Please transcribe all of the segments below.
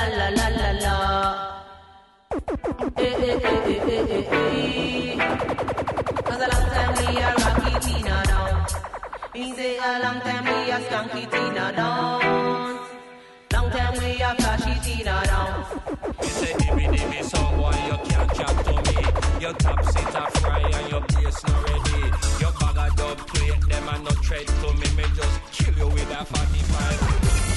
la la la la la. Eh eh eh eh eh eh eh. Cause a long time we are rocky Tina down. Me say a long time we are skunky Tina down. Long time we are flashy Tina down. You say dimmy dimmy song boy you can't chat to me. Your top seat a fry and your bass not ready. Your bag of dub plate them and no tread to me. Me just kill you with a 45.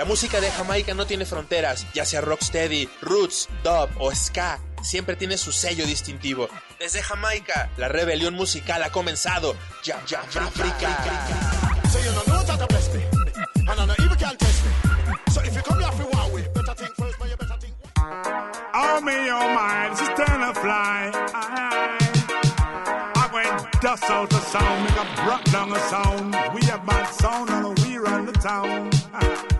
La música de Jamaica no tiene fronteras, ya sea rocksteady, roots, dub o ska, siempre tiene su sello distintivo. Desde Jamaica, la rebelión musical ha comenzado. Ya, ya, África. Better think. Oh me, oh my, this is turn fly. I, I went dust out the sound, make a brought down the sound. We have bad sound and we run the town.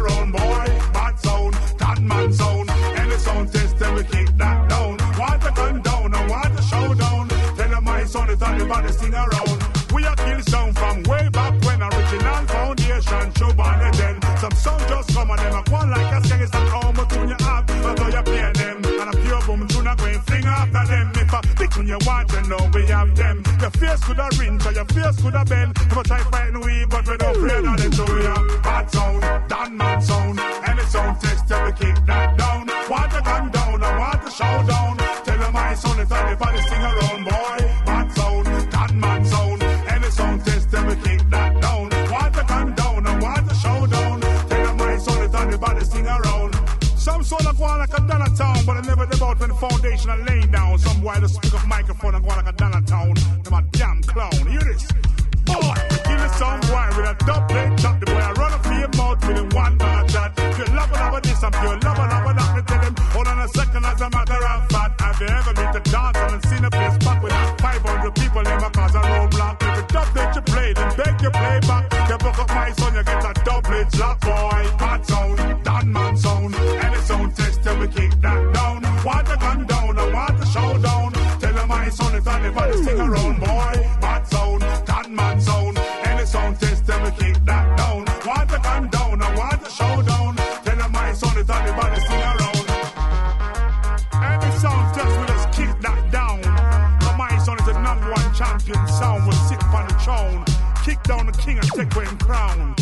sound just come and them a go on like a sing it's an almost tune you have, although you play them. And a pure boom tune a going fling after them. If a big tune you want, you know we have them. Your face could have ring, so your face could have bend. Never try fighting we, but we don't play that into ya. Bad sound, done man sound, and the sound test But I never about when the foundation I laid down. Some boy just pick up microphone and go like a Donna town. Them a damn clown. Hear this? Boy, give it some boy with a double chop. The boy I run up for your mouth with a one bar chat. If you love it, love this, I'm pure love it, love it, love me tell them. Hold on a second as a matter of fact. Have you ever been to dance and seen a place packed with 500 people in my cause a roadblock? If you dub that you play, then beg you play back. You book up my son, you get a double slap boy. Down the king and take away him crown.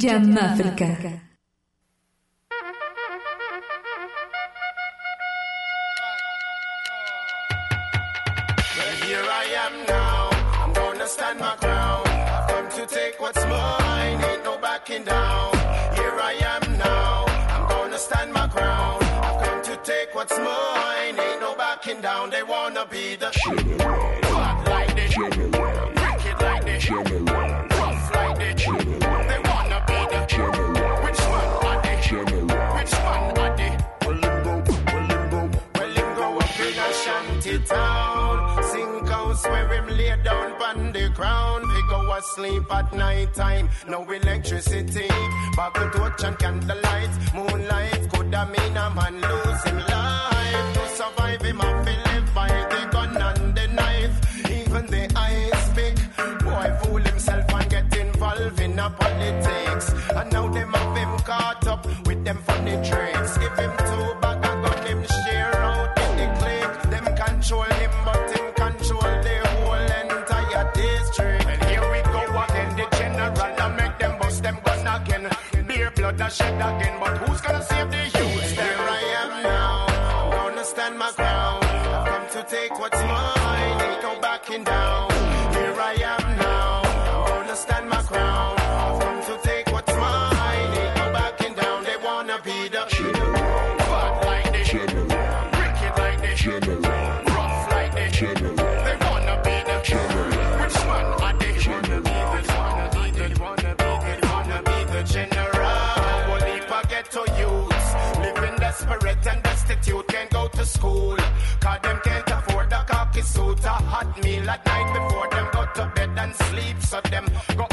Jamáfrica. out of shed again. But who's gonna save the youth? There I am now, gonna stand my ground. I've come to take what's mine, ain't no backing down. and sleep. So them go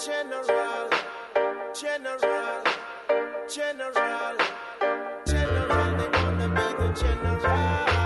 General, general, general, general, they wanna be the general.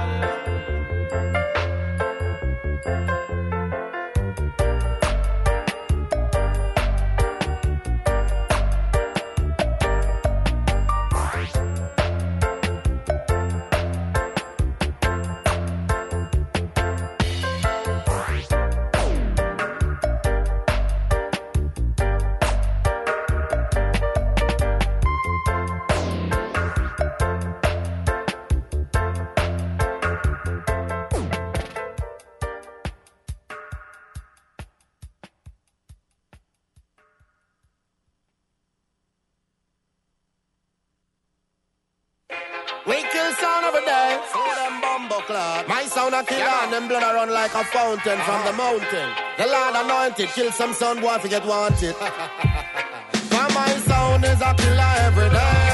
a killer, yeah. and them blood a run like a fountain from the mountain. The Lord anointed, kill some sound boy if you get wanted. For my sound is a killer every day.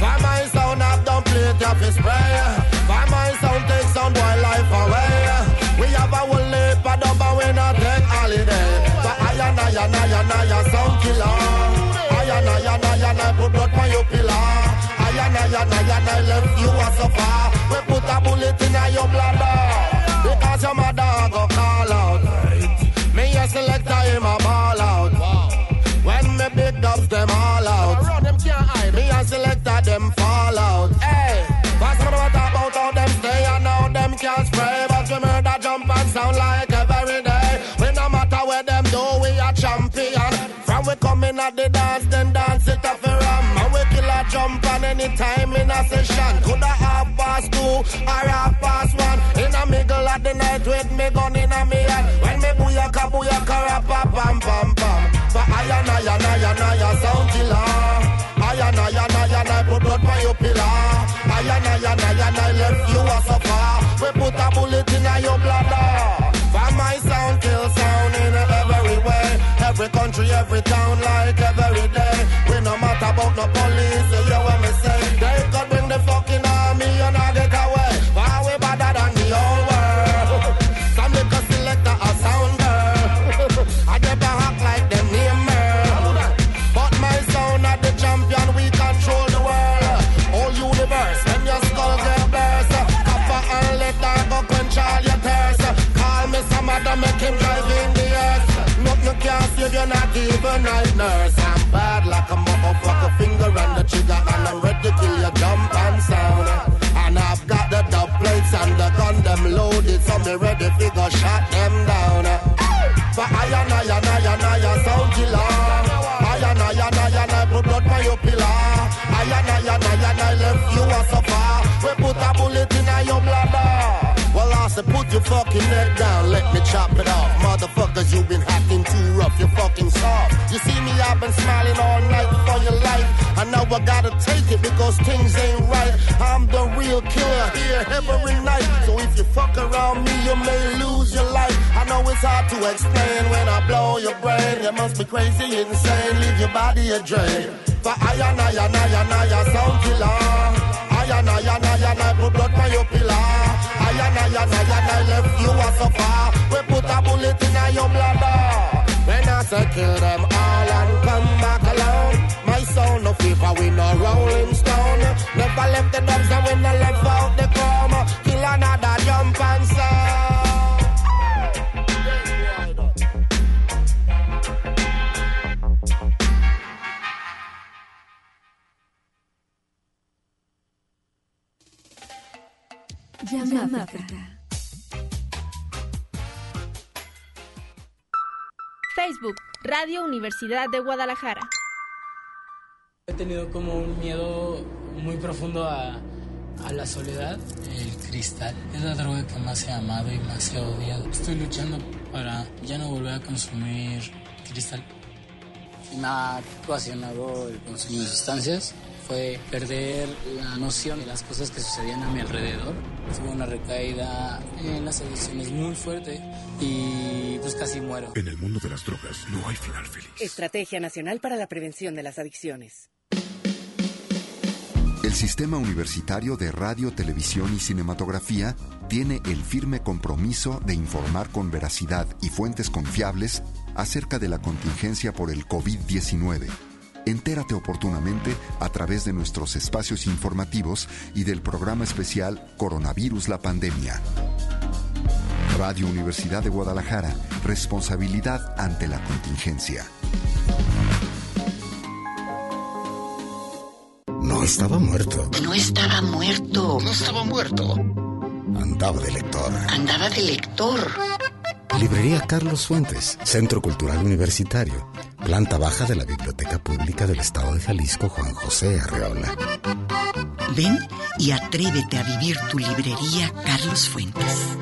For my sound have done plenty, play it off his prayer. For my sound takes sound boy life away. We have a whole leap of dub and we not take holiday. But I and I and I and I, I sound killer. I and I and I and I put blood on your pillar and I and I and I left you a suffer. We put a bullet in your bladder uh, because your mother go call out. Me a selector him a ball out. When me big dubs them all out. Me a selector them fall out. Hey, pass me what about how them stay and how them can spray, but we murder jump and sound like every day. We no matter where them do, we a champion. From we coming at the dance, then dance session anytime in a session. Coulda half past two or half past one. In a middle of the night with me gun in a me hand. When me booyaka booyaka rap a pam pam pam. For I and I and I and I sound killer. I and I and I and I put blood by your pillar. I and I and I and I left you a suffer. We put a bullet in your bladder. For my sound kill sound in every way. Every country, every town, like every day. We no matter about no politics. Fucking neck down, let me chop it off. Motherfuckers, you've been acting too rough, you're fucking soft. You see me, I've been smiling all night for your life. I know I gotta take it because things ain't right. I'm the real killer here every night. So if you fuck around me, you may lose your life. I know it's hard to explain when I blow your brain. You must be crazy, insane, leave your body a drain. For I and I and I and I sound killer. I and I and I and I put blood your pillar. I and I and I and I left you a suffer. We put a bullet in your bladder. When I say kill them all and come back alone. My sound no fever, we no rolling stone. Never left the dubs and we no left Radio Universidad de Guadalajara. He tenido como un miedo muy profundo a, a la soledad. El cristal es la droga que más he amado y más he odiado. Estoy luchando para ya no volver a consumir cristal. Me ha ocasionado el consumo de sustancias fue perder la noción de las cosas que sucedían a mi alrededor. Tuve una recaída en las adicciones muy fuerte y pues casi muero. En el mundo de las drogas no hay final feliz. Estrategia Nacional para la Prevención de las Adicciones. El Sistema Universitario de Radio, Televisión y Cinematografía tiene el firme compromiso de informar con veracidad y fuentes confiables acerca de la contingencia por el COVID-19 Entérate oportunamente a través de nuestros espacios informativos y del programa especial Coronavirus la Pandemia. Radio Universidad de Guadalajara, responsabilidad ante la contingencia. No estaba muerto. No estaba muerto. No estaba muerto. Andaba de lector. Andaba de lector. Librería Carlos Fuentes, Centro Cultural Universitario, planta baja de la Biblioteca Pública del Estado de Jalisco Juan José Arreola. Ven y atrévete a vivir tu librería Carlos Fuentes.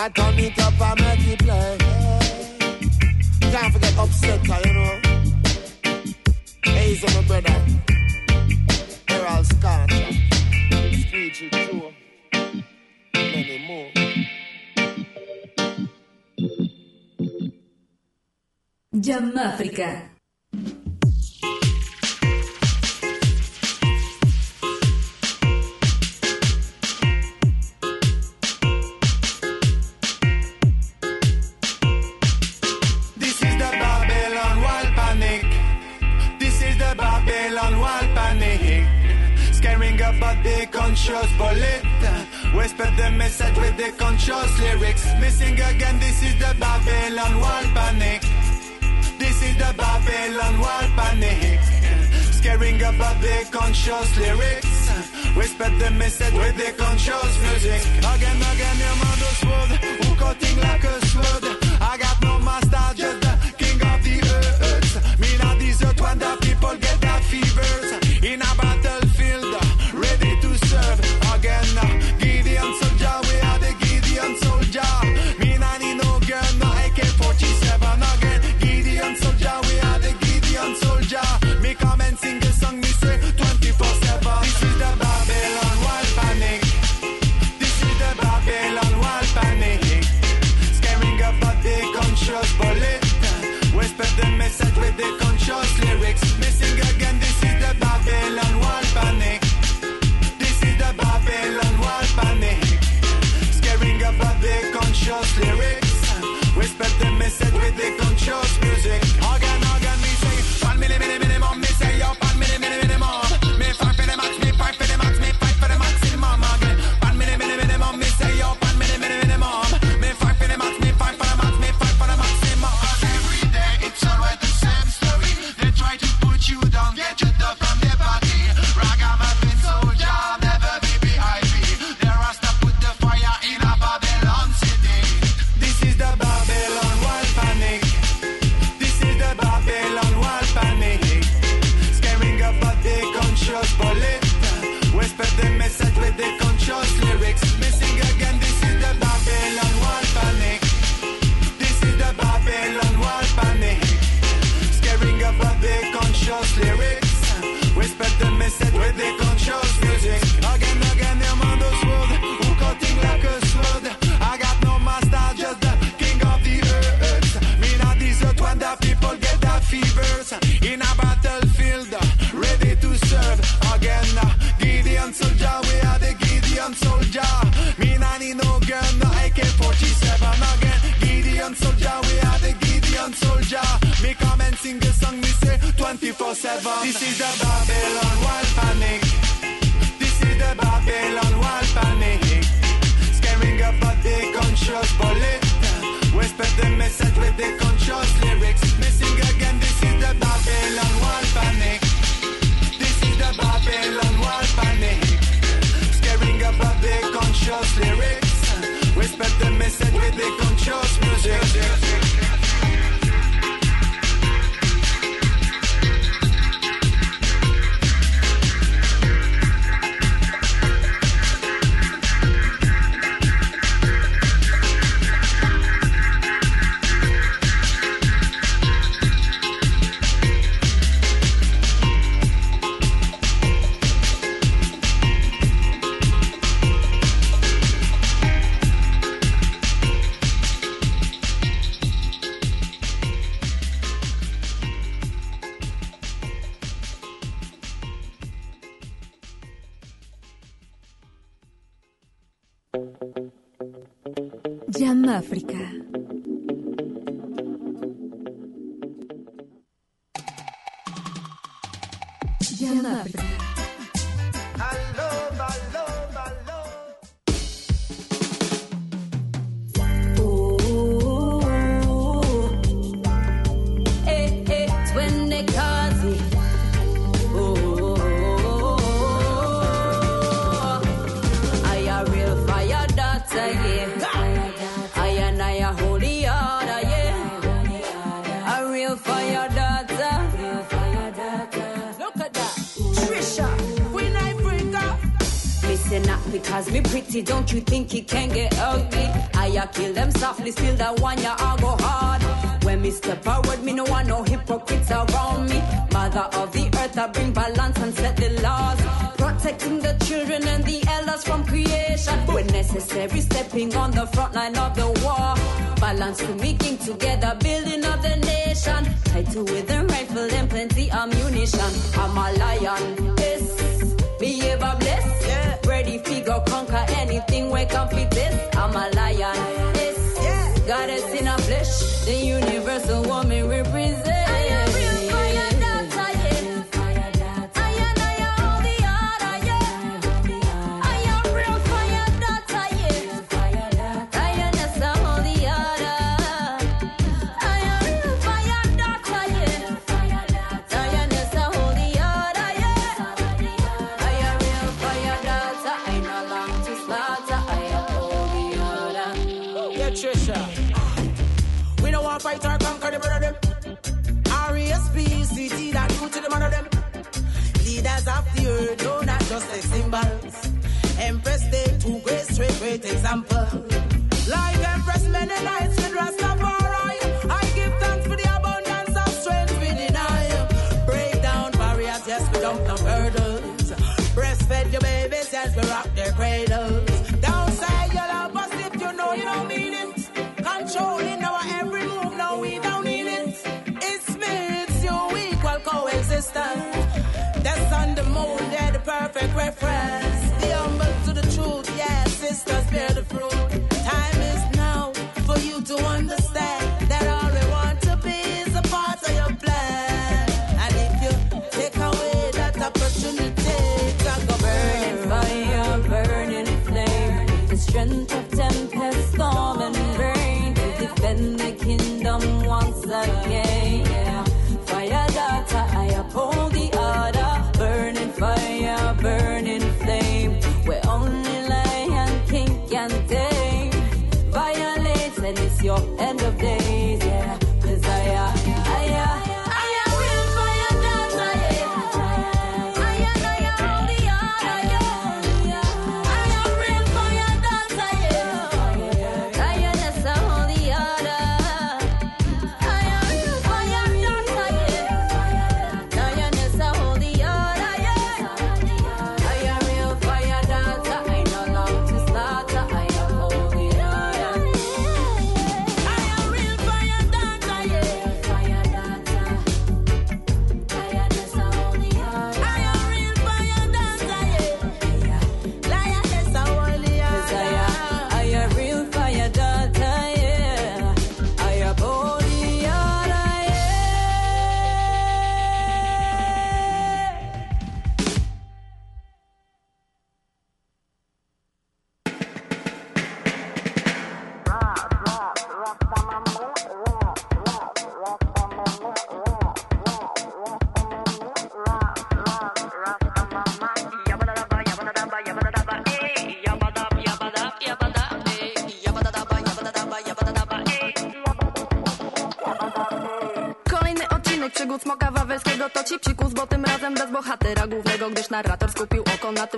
I turn it up and multiply. Can't forget upset, you know. Hey, so my brother. Errol Scott. Screechy Joe. Many more. The conscious bullet. Whisper the message with the conscious lyrics. Missing again, this is the Babylon wall panic. This is the Babylon wall panic. Scaring about the conscious lyrics. Whisper the message with the conscious music. Again, again, your mother's wood. Who cutting like a sword? I got no master, just the king of the earth. Me not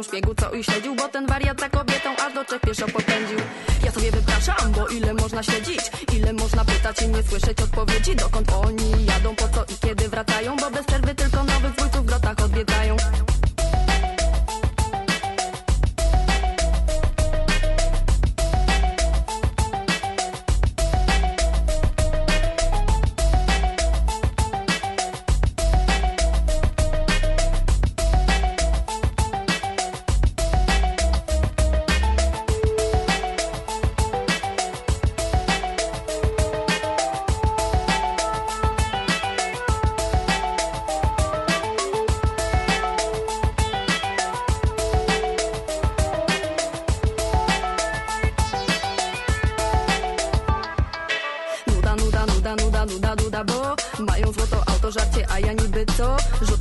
tym szpiegu, co i śledził Bo ten wariat za kobietą aż do Czech pieszo popędził. Ja sobie wypraszam, bo ile można śledzić Ile można pytać i nie słyszeć Je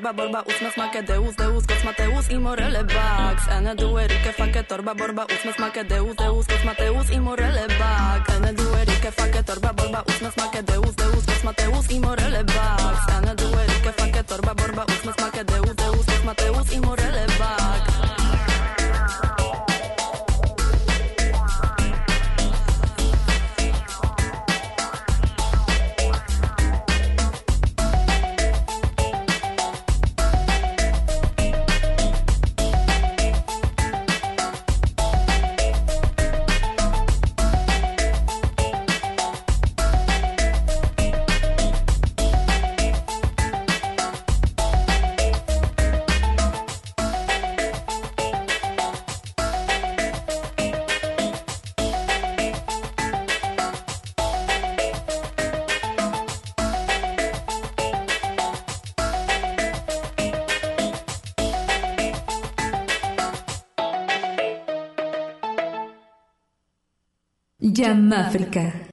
Torba, borba, ósme smak Deus, Deus, Goc Mateus i Morele Bugs Ene, due, rike, fake, torba, borba, ósme smak Deus, Deus, Goc Mateus i Morele Bugs Ene, due, rike, fake, torba, borba, ósme smak Deus, Deus, Goc Mateus i Morele Bugs Ene, due, rike, fake, torba, borba, ósme smak Deus, Deus, Goc Mateus i Morele Bugs Africa.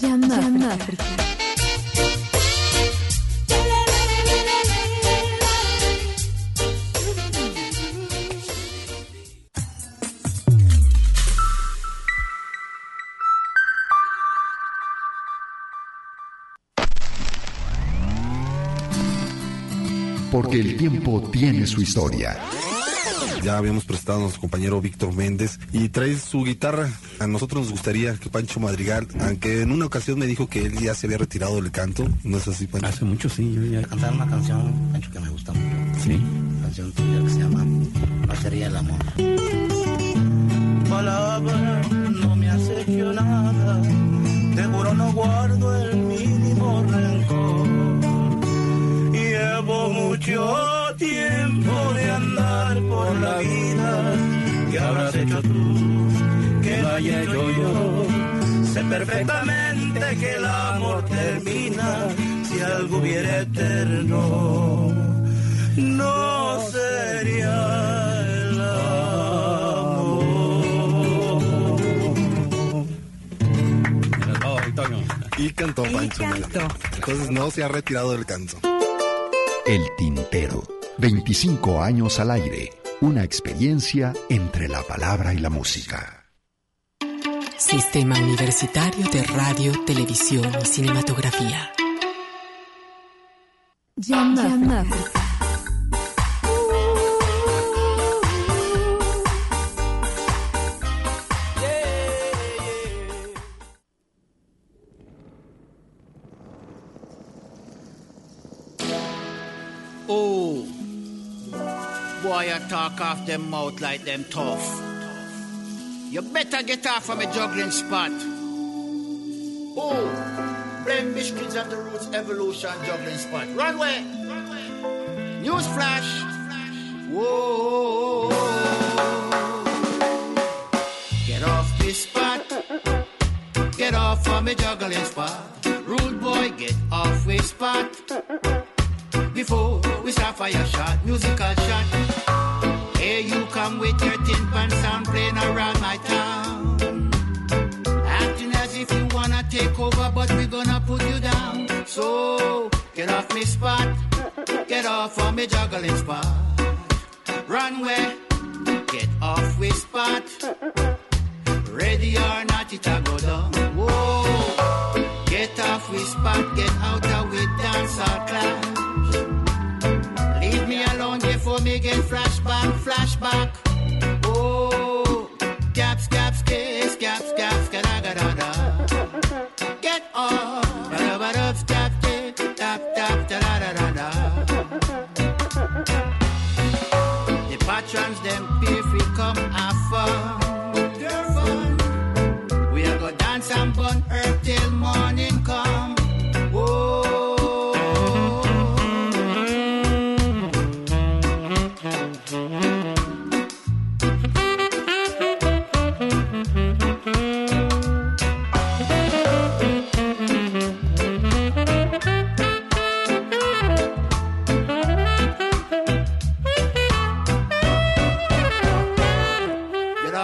Llama África. Porque el tiempo tiene su historia. Ya habíamos prestado a nuestro compañero Víctor Méndez y trae su guitarra. A nosotros nos gustaría que Pancho Madrigal, aunque en una ocasión me dijo que él ya se había retirado del canto, ¿no es así, Pancho? Hace mucho, sí. Yo ya Cantar una canción, Pancho, que me gusta mucho. Sí. Una canción tuya que se llama No sería el amor. palabra no me has hecho nada, te juro no guardo el mínimo rencor. Llevo mucho tiempo la vida, que habrás hecho tú, que lo haya hecho yo. Sé perfectamente que el amor termina si algo hubiera eterno. No sería el Y cantó Pancho. Entonces no se ha retirado del canto. El Tintero. 25 años al aire. Una experiencia entre la palabra y la música. Sistema Universitario de Radio, Televisión y Cinematografía. Oh, boy, you talk off them mouth like them tough. You better get off from a juggling spot. Oh, blame kids of the roots evolution juggling spot. Runway, news flash. Whoa, get off this spot. Get off from a juggling spot. Rude boy, get off this spot before we start fire shot, musical shot. Here you come with your tin pan sound playing around my town. Acting as if you wanna take over, but we're gonna put you down. So get off me spot, get off of me juggling spot. Run get off we spot. Ready or not, it a go down. Whoa, get off we spot, get out of we dance our class. Leave me alone before me get flashback, flashback. Oh, gaps, gaps, kiss, gaps, gaps, ga da ga da da. Get off,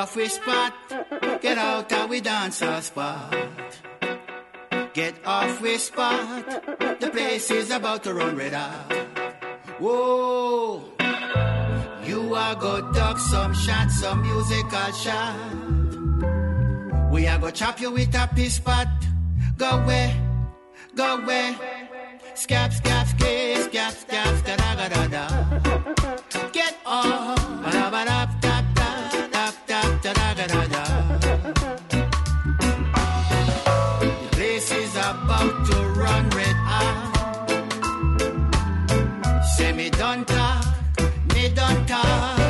off we spot, get out of we dancer spot. Get off we spot, the place is about to run red out. Whoa, you are go duck some shot, some musical shot. We are go chop you with a piece spot. Go away, go away. Scap, scap, skis, scap, scap, da da da da da. Get off, ba da ba da me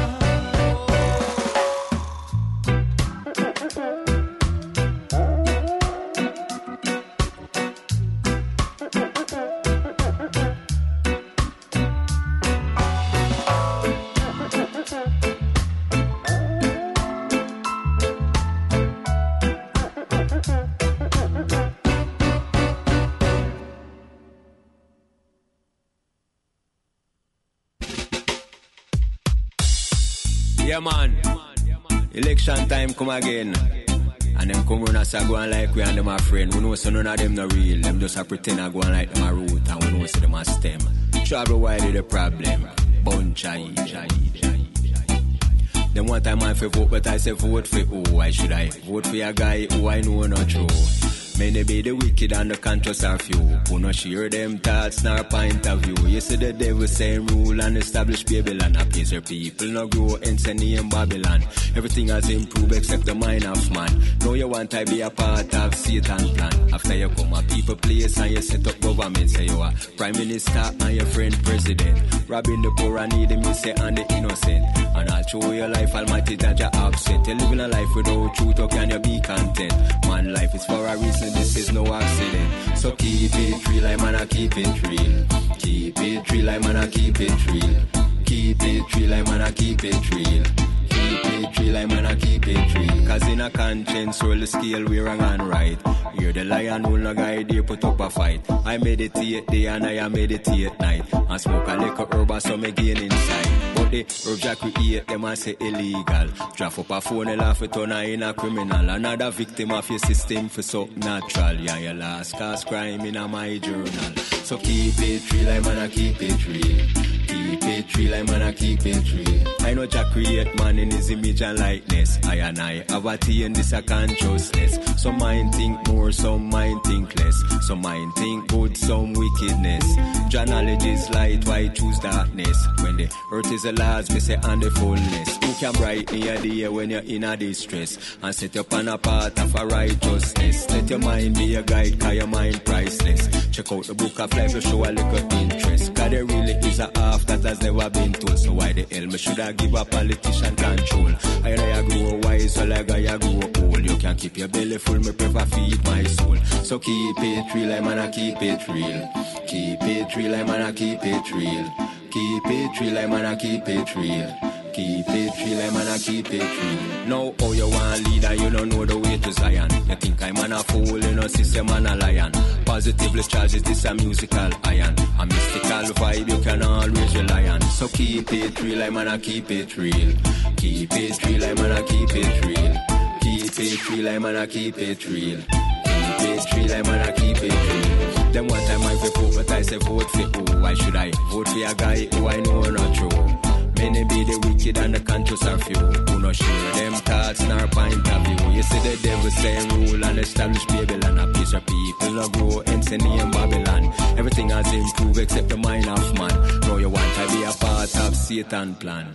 Yeah, man. Election time come again. And them come run us a go on like we and them a friend. We know so none of them no real. Them just a pretend a go on like them a root. And we know so them a stem. Travel wide the problem. Bunch of idiot. Them one time I fi vote, but I say vote for who? Why should I vote for a guy who I know not true? Many be the wicked and the conscious are few. Who not share them thoughts nor point of view. You see the devil same rule and establish Babylon. Appease your people, no grow insanity in Babylon. Everything has improved except the mind of man. Know you want to be a part of Satan plan. After you come a people place and you set up government. Say you are prime minister and your friend president. Robbing the poor and needy, me say and the innocent. And I'll show your life, almighty that you're absent. You're living a life without truth, or can you be content? Man, life is for a reason, this is no accident. So keep it real, I man, I keep it real. Keep it real, I man, I keep it real. Keep it real, I man, I keep it real. Keep it real, I man, I keep it real. Cause in a conscience, roll the scale, we wrong and right. You're the lion who no guide you put up a fight. I meditate day and I meditate night. And smoke a little herb so me gain inside. Herbs I create, them I say illegal. Draft up a phone, and laugh it turn her in a criminal. Another victim of your system for so natural. Yeah, your last cause crime in a my journal. So keep it real, I man, I keep it real. Keep it real, I man, I keep it real. I know Jack create man in his image and likeness. I and I have attained this a consciousness. Some mind think more, some mind think less. Some mind think good, some wickedness. Your knowledge is light, why choose darkness? When the earth is the last, we say and the fullness. Who can brighten your day when you're in a distress? And set you upon a path of a righteousness. Let your mind be a guide, cause your mind priceless. Check out the book of life show a little interest. Cause there really is a half that has never been told. So why the hell me should I give a politician control? I you grow wise, so like I grow old. You can keep your belly full, me prefer feed my soul. So keep it real, I man, I keep it real. Keep it real, I man, I keep it real. Keep it real, I man, I keep it real. Keep it real, I man, I keep it real. Now, how you want leader, you don't know the way to Zion. You think I'm an a fool, you know, system man a lion. Positively charges this a musical iron. A mystical vibe, you can always rely on. So keep it real, I man, I keep it real. Keep it real, I man, I keep it real. Keep it real, I man, I keep it real. Keep it real, I man, I keep it real. Them one time I vote, but I say vote for who? Why should I vote for a guy who I know not true? Many be the wicked and the conscious are few. Who not share them thoughts nor point of view. You see the devil saying rule and establish Babylon. A piece of people no grow insanity in Babylon. Everything has improved except the mind of man. Now you want to be a part of Satan plan.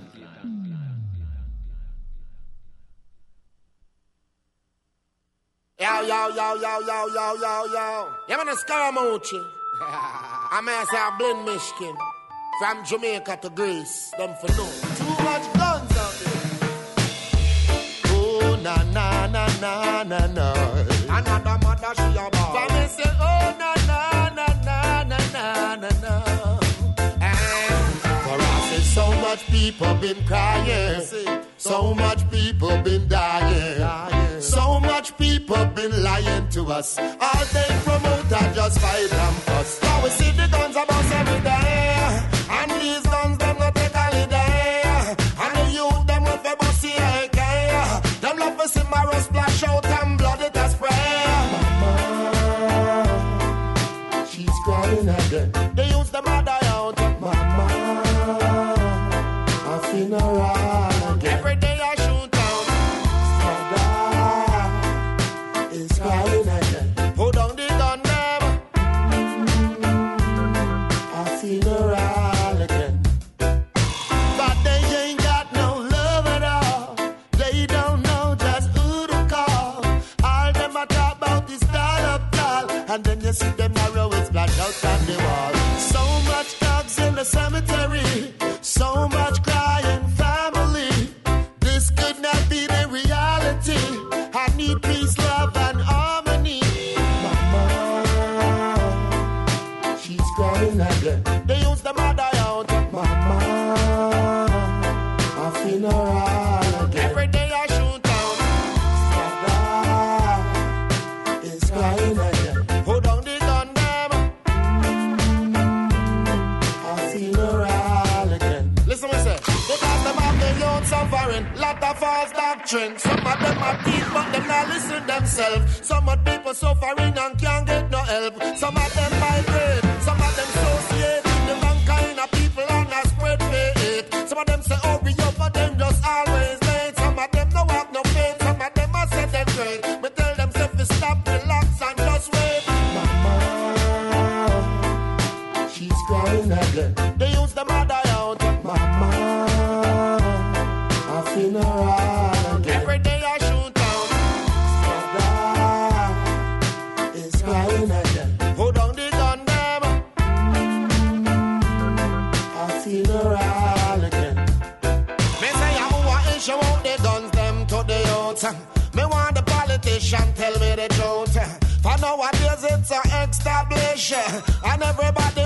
Yo, yo, yo, yo, yo, yo, yo, yo. Yeah, man, a Scaramucci. I may say a blend Michigan. From Jamaica to Greece, them for no. Too much guns out there. Oh, na, na, na, na, na, na. Another mother, she a ball. For me say, oh, na, na, na, na, na, na, na, na. And for us, it's so much people been crying. So much people been dying. So much people been lying to us. All they promote are just fight and fuss. Now we see the guns about every day. And then you see them narrow it's black out on the wall. So much dogs in the cemetery. So much doctrine. Some of them are teeth, but them not listen themselves. Some of people suffering and can't get no help. Some of them migrate, some of them associate. The wrong kind of people and I spread hate. Some of them say, oh, and everybody